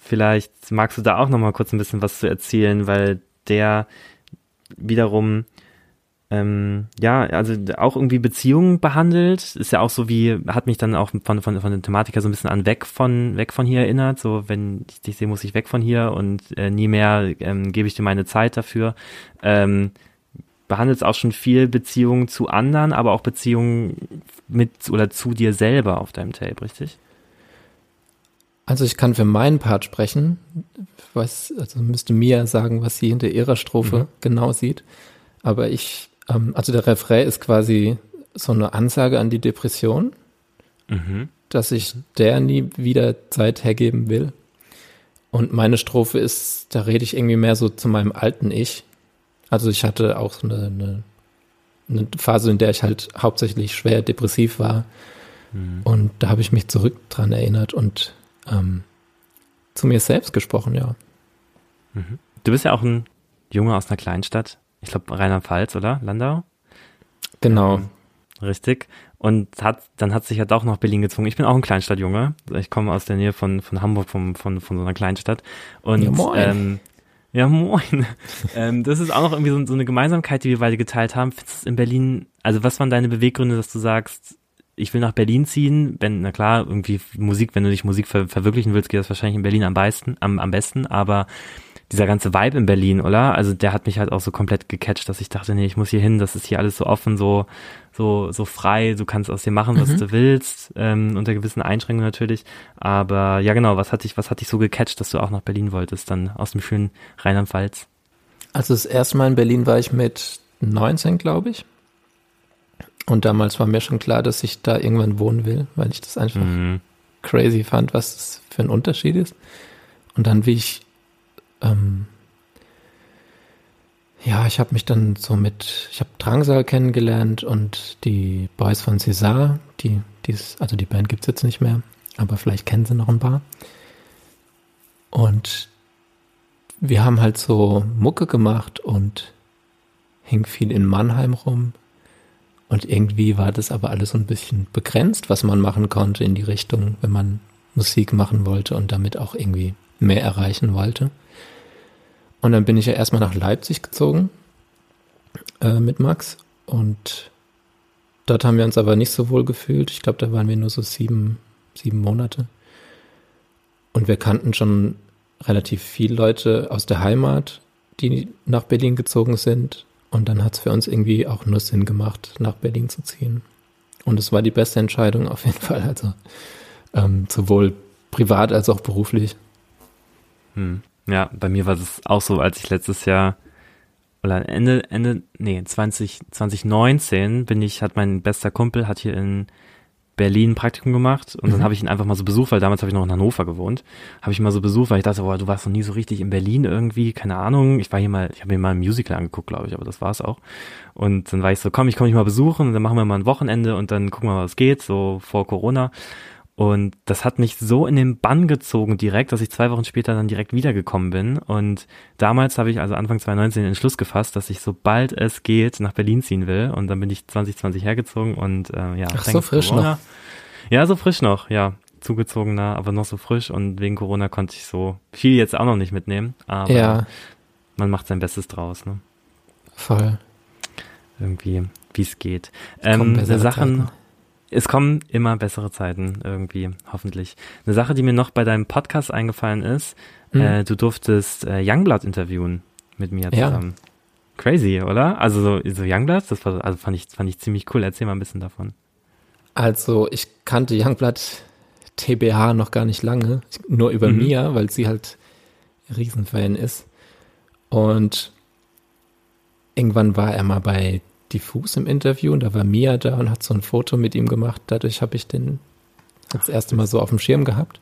vielleicht magst du da auch noch mal kurz ein bisschen was zu erzählen, weil der wiederum ähm, ja, also auch irgendwie Beziehungen behandelt, ist ja auch so wie, hat mich dann auch von, von, von der Thematik her so ein bisschen an weg von, weg von hier erinnert, so wenn ich dich sehe, muss ich weg von hier und äh, nie mehr ähm, gebe ich dir meine Zeit dafür. Ähm, behandelt auch schon viel Beziehungen zu anderen, aber auch Beziehungen mit oder zu dir selber auf deinem Tape, richtig? Also ich kann für meinen Part sprechen. Was, also müsste Mia sagen, was sie hinter ihrer Strophe Mhm. genau sieht. Aber ich, ähm, also der Refrain ist quasi so eine Ansage an die Depression, Mhm. dass ich der nie wieder Zeit hergeben will. Und meine Strophe ist, da rede ich irgendwie mehr so zu meinem alten Ich. Also ich hatte auch so eine, eine, eine Phase, in der ich halt hauptsächlich schwer depressiv war. Mhm. Und da habe ich mich zurück dran erinnert und ähm, zu mir selbst gesprochen, ja. Du bist ja auch ein Junge aus einer Kleinstadt. Ich glaube Rheinland-Pfalz, oder? Landau? Genau. Richtig. Und hat, dann hat sich ja doch nach Berlin gezwungen. Ich bin auch ein Kleinstadtjunge. Ich komme aus der Nähe von, von Hamburg, vom, von, von so einer Kleinstadt. Und, Ja, moin. Ähm, ja, moin. ähm, das ist auch noch irgendwie so, so eine Gemeinsamkeit, die wir beide geteilt haben. Findest du in Berlin, also was waren deine Beweggründe, dass du sagst, ich will nach Berlin ziehen, wenn, na klar, irgendwie Musik, wenn du dich Musik ver verwirklichen willst, geht das wahrscheinlich in Berlin am besten, am, am besten, aber dieser ganze Vibe in Berlin, oder? Also der hat mich halt auch so komplett gecatcht, dass ich dachte, nee, ich muss hier hin, das ist hier alles so offen, so, so, so frei, du kannst aus dir machen, was du willst, ähm, unter gewissen Einschränkungen natürlich. Aber ja genau, was hat dich, was hat dich so gecatcht, dass du auch nach Berlin wolltest, dann aus dem schönen Rheinland-Pfalz? Also das erste Mal in Berlin war ich mit 19, glaube ich. Und damals war mir schon klar, dass ich da irgendwann wohnen will, weil ich das einfach Mhm. crazy fand, was das für ein Unterschied ist. Und dann, wie ich, ähm, ja, ich habe mich dann so mit, ich habe Drangsal kennengelernt und die Boys von César, die, die ist, also die Band gibt's jetzt nicht mehr, aber vielleicht kennen sie noch ein paar. Und wir haben halt so Mucke gemacht und hing viel in Mannheim rum. Und irgendwie war das aber alles so ein bisschen begrenzt, was man machen konnte in die Richtung, wenn man Musik machen wollte und damit auch irgendwie mehr erreichen wollte. Und dann bin ich ja erstmal nach Leipzig gezogen äh, mit Max und dort haben wir uns aber nicht so wohl gefühlt. Ich glaube, da waren wir nur so sieben, sieben Monate. Und wir kannten schon relativ viele Leute aus der Heimat, die nach Berlin gezogen sind. Und dann hat es für uns irgendwie auch nur Sinn gemacht, nach Berlin zu ziehen. Und es war die beste Entscheidung auf jeden Fall. Also ähm, sowohl privat als auch beruflich. Hm. Ja, bei mir war es auch so, als ich letztes Jahr oder Ende, Ende, nee, 20, 2019 bin ich, hat mein bester Kumpel, hat hier in Berlin ein Praktikum gemacht und dann habe ich ihn einfach mal so besucht, weil damals habe ich noch in Hannover gewohnt. Habe ich mal so besucht, weil ich dachte, boah, du warst noch nie so richtig in Berlin irgendwie, keine Ahnung. Ich war hier mal, ich habe mir mal ein Musical angeguckt, glaube ich, aber das war's auch. Und dann war ich so, komm, ich komme dich mal besuchen und dann machen wir mal ein Wochenende und dann gucken wir mal, was geht, so vor Corona. Und das hat mich so in den Bann gezogen direkt, dass ich zwei Wochen später dann direkt wiedergekommen bin. Und damals habe ich also Anfang 2019 den Entschluss gefasst, dass ich sobald es geht nach Berlin ziehen will. Und dann bin ich 2020 hergezogen und äh, ja. Ach, so frisch Corona. noch. Ja, so frisch noch, ja. Zugezogener, aber noch so frisch. Und wegen Corona konnte ich so viel jetzt auch noch nicht mitnehmen. Aber Ja, man macht sein Bestes draus, ne? voll. Irgendwie, wie es geht. Ähm, bessere eine Sache, Zeiten. Es kommen immer bessere Zeiten, irgendwie, hoffentlich. Eine Sache, die mir noch bei deinem Podcast eingefallen ist, Mhm. äh, du durftest äh, Youngblood interviewen mit mir Ja. zusammen. Crazy, oder? Also so, so Youngblood, das war, also fand ich, fand ich ziemlich cool. Erzähl mal ein bisschen davon. Also ich kannte Youngblood TBH noch gar nicht lange, nur über Mhm. Mia, weil sie halt Riesenfan ist. Und irgendwann war er mal bei Diffus im Interview und da war Mia da und hat so ein Foto mit ihm gemacht. Dadurch habe ich den das erste Mal so auf dem Schirm gehabt.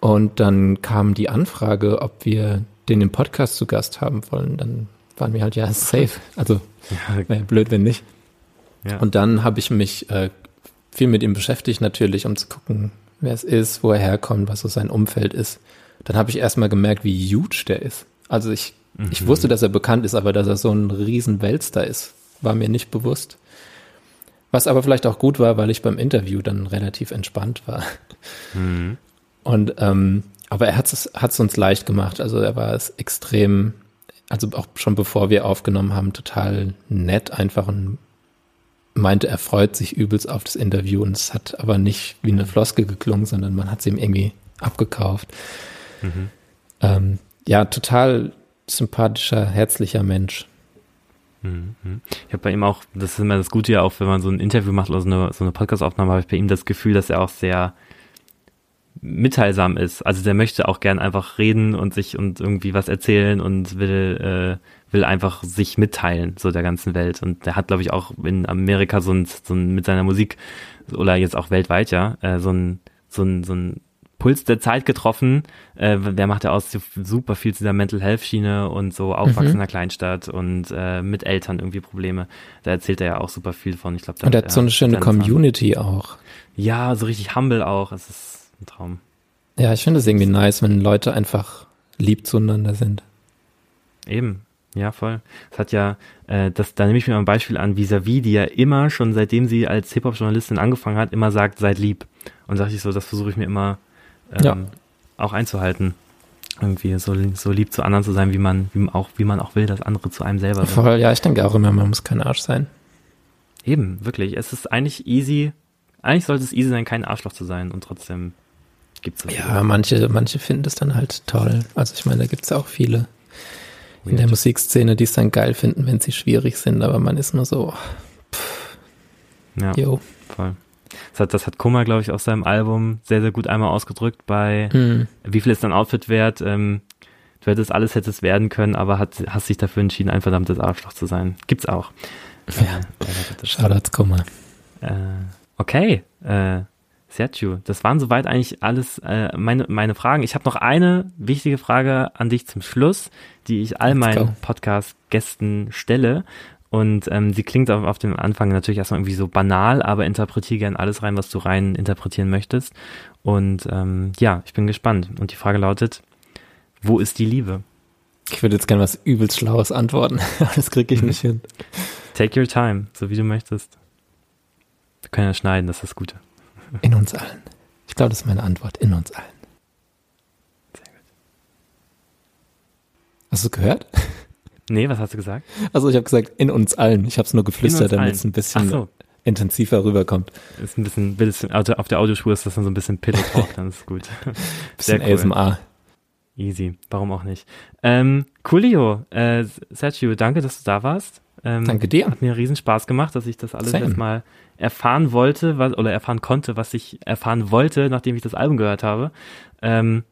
Und dann kam die Anfrage, ob wir den im Podcast zu Gast haben wollen. Dann waren wir halt ja safe. Also Ja, blöd, wenn nicht. ja. Und dann habe ich mich äh, viel mit ihm beschäftigt, natürlich, um zu gucken, wer es ist, wo er herkommt, was so sein Umfeld ist. Dann habe ich erstmal gemerkt, wie huge der ist. Also ich, ich wusste, dass er bekannt ist, aber dass er so ein riesen Weltstar ist, war mir nicht bewusst. Was aber vielleicht auch gut war, weil ich beim Interview dann relativ entspannt war. Mhm. Und ähm, aber er hat es uns leicht gemacht. Also er war es extrem, also auch schon bevor wir aufgenommen haben, total nett einfach und meinte, er freut sich übelst auf das Interview und es hat aber nicht wie eine Floskel geklungen, sondern man hat es ihm irgendwie abgekauft. Mhm. Ähm, ja, total sympathischer, herzlicher Mensch. Mhm. Ich habe bei ihm auch, das ist immer das Gute ja auch, wenn man so ein Interview macht oder so eine, so eine Podcast-Aufnahme, habe ich bei ihm das Gefühl, dass er auch sehr mitteilsam ist. Also der möchte auch gern einfach reden und sich und irgendwie was erzählen und will, äh, will einfach sich mitteilen, so der ganzen Welt. Und der hat, glaube ich, auch in Amerika so ein, so ein mit seiner Musik oder jetzt auch weltweit, ja, äh, so ein, so ein, so ein Puls der Zeit getroffen. Äh, der macht ja auch super viel zu dieser Mental Health Schiene und so aufwachsen in einer Kleinstadt und äh, mit Eltern irgendwie Probleme. Da erzählt er ja auch super viel von. Ich glaube, Und er hat so eine schöne Community auch. Ja, so richtig humble auch. Es ist ein Traum. Ja, ich finde es irgendwie nice, wenn Leute einfach lieb zueinander sind. Eben, ja, voll. Es hat ja, äh, das, da nehme ich mir mal ein Beispiel an, Visavi, die ja immer schon seitdem sie als Hip-Hop-Journalistin angefangen hat, immer sagt, seid lieb. Und sag ich so, das versuche ich mir immer ähm, Ja. auch einzuhalten. Irgendwie so, so lieb zu anderen zu sein, wie man, wie man auch, wie man auch will, dass andere zu einem selber sind. Voll, ja, ich denke auch immer, man muss kein Arsch sein. Eben, wirklich. Es ist eigentlich easy, eigentlich sollte es easy sein, kein Arschloch zu sein und trotzdem gibt's so Ja, manche, manche finden das dann halt toll. Also ich meine, da gibt's ja auch viele in der Weird. Musikszene, die es dann geil finden, wenn sie schwierig sind, aber man ist nur so, Ja. yo. Voll. Das hat, das hat Kummer, glaube ich, auf seinem Album sehr, sehr gut einmal ausgedrückt bei Hm. Wie viel ist dein Outfit wert? Ähm, du hättest alles hättest werden können, aber hat, hast dich dafür entschieden, ein verdammtes Arschloch zu sein. Gibt's auch. Ja, Shoutouts Kummer. Äh, okay, äh, Sergio, das waren soweit eigentlich alles äh, meine, meine Fragen. Ich habe noch eine wichtige Frage an dich zum Schluss, die ich all meinen. Podcast-Gästen stelle. Und ähm, sie klingt auf, auf dem Anfang natürlich erstmal irgendwie so banal, aber interpretiere gern alles rein, was du rein interpretieren möchtest. Und ähm, ja, ich bin gespannt. Und die Frage lautet, wo ist die Liebe? Ich würde jetzt gerne was übelst Schlaues antworten, das kriege ich nicht hin. Take your time, so wie du möchtest. Wir können ja schneiden, das ist das Gute. In uns allen. Ich glaube, das ist meine Antwort. In uns allen. Sehr gut. Hast du gehört? Nee, was hast du gesagt? Also ich habe gesagt, in uns allen. Ich habe es nur geflüstert, damit es ein bisschen so. intensiver rüberkommt. Ist ein bisschen, bisschen also auf der Audiospur ist das dann so ein bisschen Pillow Talk, dann ist es gut. Bisschen Sehr cool. ASMR. Easy, warum auch nicht. Ähm, coolio, äh, Sergio, danke, dass du da warst. Ähm, Danke dir. Hat mir riesen Spaß gemacht, dass ich das alles Same. jetzt mal erfahren wollte, was, oder erfahren konnte, was ich erfahren wollte, nachdem ich das Album gehört habe. Ähm,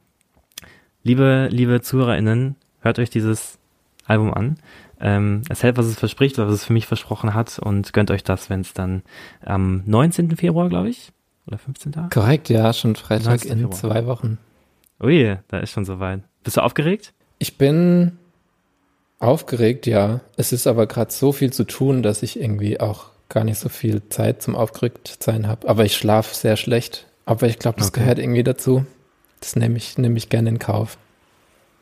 liebe, liebe ZuhörerInnen, hört euch dieses Album an. Ähm, es hält, was es verspricht, was es für mich versprochen hat und gönnt euch das, wenn es dann am 19. Februar, glaube ich, oder 15. Korrekt, ja, schon Freitag 19. in Februar. zwei Wochen. Ui, da ist schon soweit. Bist du aufgeregt? Ich bin aufgeregt, ja. Es ist aber gerade so viel zu tun, dass ich irgendwie auch gar nicht so viel Zeit zum aufgeregt sein habe. Aber ich schlafe sehr schlecht. Aber ich glaube, das Okay. gehört irgendwie dazu. Das nehme ich, nehme ich gerne in Kauf.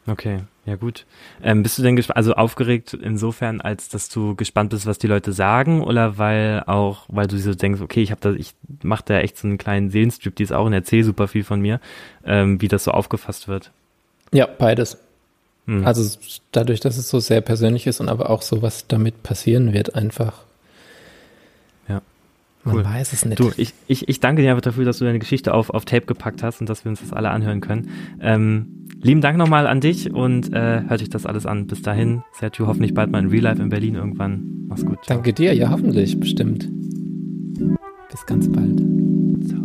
Okay, ja gut. Ähm, bist du denn gespannt, also aufgeregt insofern, als dass du gespannt bist, was die Leute sagen, oder weil auch, weil du so denkst, okay, ich habe da, ich mache da echt so einen kleinen Seelenstrip, die ist auch und erzähl super viel von mir, ähm, wie das so aufgefasst wird. Ja, beides. Hm. Also dadurch, dass es so sehr persönlich ist und aber auch so, was damit passieren wird, einfach. Ja. Man Cool. weiß es nicht. Du, ich, ich, ich danke dir einfach dafür, dass du deine Geschichte auf, auf Tape gepackt hast und dass wir uns das alle anhören können. Ähm, lieben Dank nochmal an dich und äh, hört euch das alles an. Bis dahin, Sergio, hoffentlich bald mal in Real Life in Berlin irgendwann. Mach's gut. Danke dir, ja, hoffentlich, bestimmt. Bis ganz bald. Ciao.